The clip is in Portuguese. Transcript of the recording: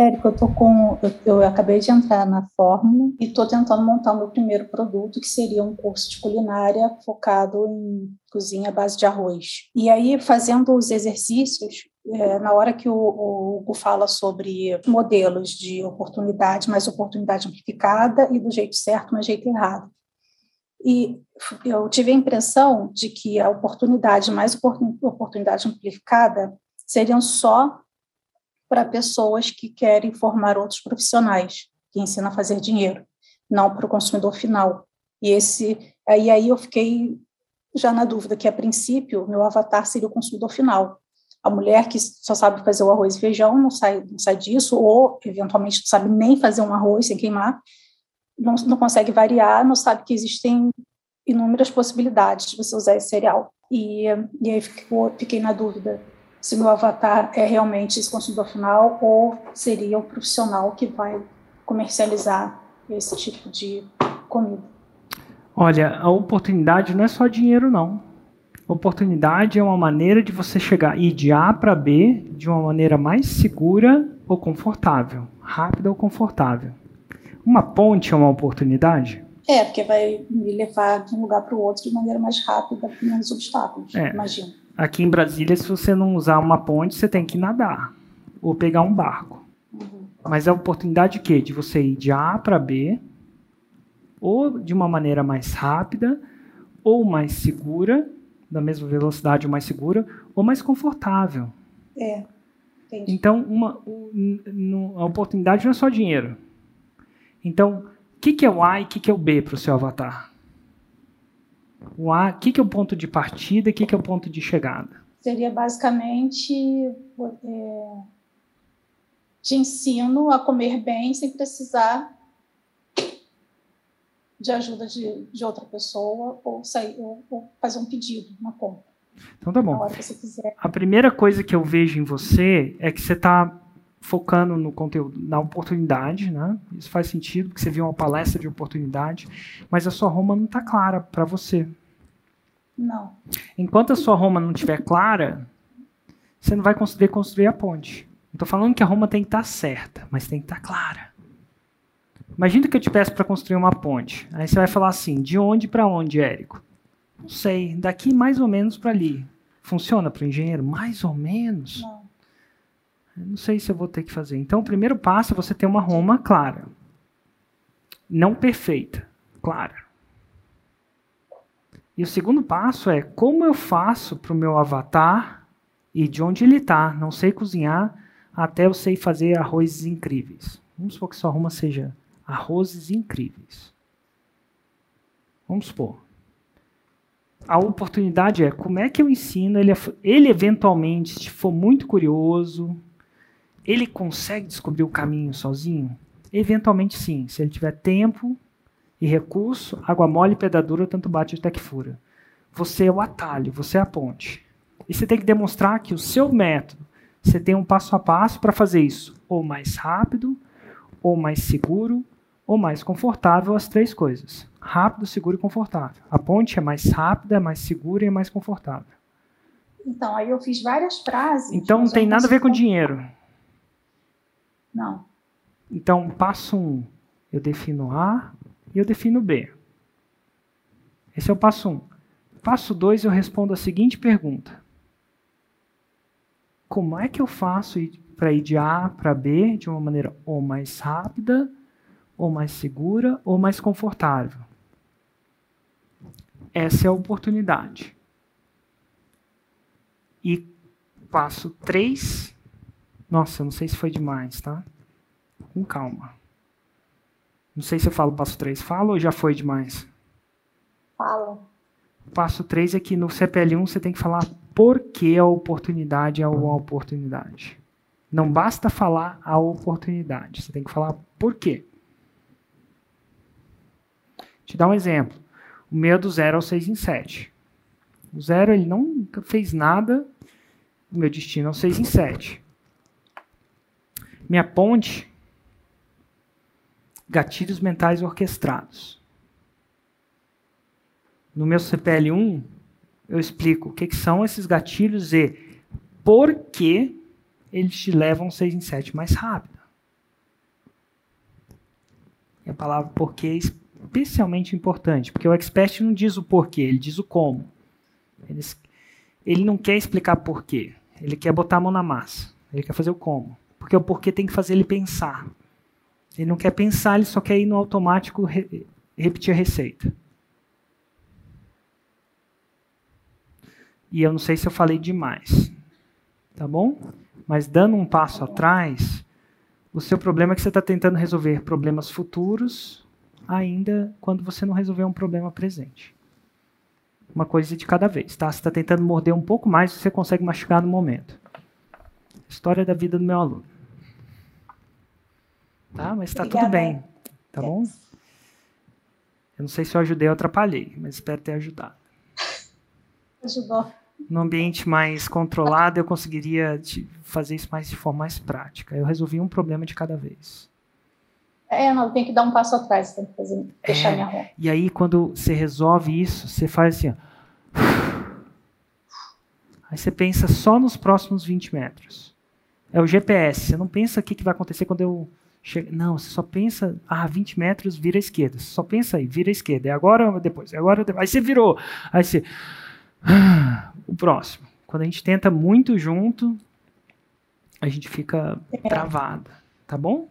Érico, eu tô com. Eu, eu, acabei de entrar na Fórmula e estou tentando montar o meu primeiro produto, que seria um curso de culinária focado em cozinha à base de arroz. E aí, fazendo os exercícios, é, na hora que o, o Hugo fala sobre modelos de oportunidade, mais oportunidade amplificada e do jeito certo, mas jeito errado. E eu tive a impressão de que a oportunidade mais oportunidade amplificada seriam só para pessoas que querem formar outros profissionais, que ensinam a fazer dinheiro, não para o consumidor final. E esse, aí, aí eu fiquei já na dúvida que, a princípio, meu avatar seria o consumidor final. A mulher que só sabe fazer o arroz e feijão não sai, não sai disso, ou, eventualmente, não sabe nem fazer um arroz sem queimar, não, não consegue variar, não sabe que existem inúmeras possibilidades de você usar esse cereal. E, e aí ficou, fiquei na dúvida se meu avatar é realmente esse consumidor final ou seria o profissional que vai comercializar esse tipo de comida. Olha, a oportunidade não é só dinheiro, não. Oportunidade é uma maneira de você chegar ir de A para B de uma maneira mais segura ou confortável, rápida ou confortável. Uma ponte é uma oportunidade? É, porque vai me levar de um lugar para o outro de maneira mais rápida, com menos obstáculos, é. imagino. Aqui em Brasília, se você não usar uma ponte, você tem que nadar ou pegar um barco. Uhum. Mas é a oportunidade de quê? De você ir de A para B, ou de uma maneira mais rápida, ou mais segura, da mesma velocidade ou mais segura, ou mais confortável. É. Entendi. Então, uma, a oportunidade não é só dinheiro. Então, o que, que é o A e o que, que é o B para o seu avatar? O A, que, que é o ponto de partida e o que, que é o ponto de chegada? Seria basicamente é, de ensino a comer bem sem precisar de ajuda de, de outra pessoa ou, sair, ou, ou fazer um pedido na compra. Então tá bom. A primeira coisa que eu vejo em você é que você está focando no conteúdo, na oportunidade, né? Isso faz sentido, porque você viu uma palestra de oportunidade, mas a sua Roma não está clara para você. Não. Enquanto a sua Roma não estiver clara, você não vai conseguir construir a ponte. Não estou falando que a Roma tem que estar tá certa, mas tem que estar tá clara. Imagina que eu te peço para construir uma ponte. Aí você vai falar assim: de onde para onde, Érico? Não sei, daqui mais ou menos para ali. Funciona para o engenheiro? Mais ou menos? Não. Não sei se eu vou ter que fazer. Então, o primeiro passo é você ter uma Roma clara. Não perfeita, clara. E o segundo passo é como eu faço para o meu avatar e de onde ele está. Não sei cozinhar, até eu sei fazer arrozes incríveis. Vamos supor que sua Roma seja arrozes incríveis. Vamos supor. A oportunidade é como é que eu ensino ele, ele eventualmente, se for muito curioso, ele consegue descobrir o caminho sozinho? Eventualmente sim, se ele tiver tempo e recurso, água mole e pedra dura, tanto bate até que fura. Você é o atalho, você é a ponte. E você tem que demonstrar que o seu método, você tem um passo a passo para fazer isso, ou mais rápido, ou mais seguro, ou mais confortável, as três coisas. Rápido, seguro e confortável. A ponte é mais rápida, é mais segura e é mais confortável. Então, aí eu fiz várias frases. Então não tem nada a ver com dinheiro. Não. Então, passo um, eu defino A e eu defino B. Esse é o passo um. Passo dois, eu respondo a seguinte pergunta: Como é que eu faço para ir de A para B de uma maneira ou mais rápida, ou mais segura, ou mais confortável? Essa é a oportunidade. E passo 3, nossa, eu não sei se foi demais, tá? Com calma. Não sei se eu falo passo 3. Fala ou já foi demais? Fala. Passo 3 é que no CPL1 você tem que falar por que a oportunidade é uma oportunidade. Não basta falar a oportunidade, você tem que falar por quê. Te dar um exemplo. O meu é do 0 ao 6 em 7. O 0 ele nunca fez nada, o meu destino é o 6 em 7. Minha ponte, gatilhos mentais orquestrados. No meu CPL1, eu explico o que, que são esses gatilhos e por que eles te levam 6 em 7 mais rápido. E a palavra porquê é especialmente importante, porque o expert não diz o porquê, ele diz o como. Ele, ele não quer explicar porquê, ele quer botar a mão na massa, ele quer fazer o como. Porque o porquê tem que fazer ele pensar. Ele não quer pensar, ele só quer ir no automático re, repetir a receita. E eu não sei se eu falei demais. Tá bom? Mas dando um passo atrás, o seu problema é que você está tentando resolver problemas futuros ainda quando você não resolveu um problema presente. Uma coisa de cada vez, tá? Você está tentando morder um pouco mais, você consegue machucar no momento. História da vida do meu aluno. Tá? Mas está tudo bem. Tá bom? Eu não sei se eu ajudei ou atrapalhei, mas espero ter ajudado. Ajudou. No ambiente mais controlado, eu conseguiria fazer isso mais de forma mais prática. Eu resolvi um problema de cada vez. É, não, tem que dar um passo atrás, tem que fazer, fechar é, minha roupa. E aí, quando você resolve isso, você faz assim, ó. Aí você pensa só nos próximos 20 metros. É o GPS. Você não pensa o que, que vai acontecer quando eu chegar. Não, você só pensa, ah, 20 metros, vira à esquerda. Você só pensa aí, vira à esquerda. É agora ou depois? É agora ou depois? Aí você virou. Aí você. Ah, o próximo. Quando a gente tenta muito junto, a gente fica é. travado. Tá bom?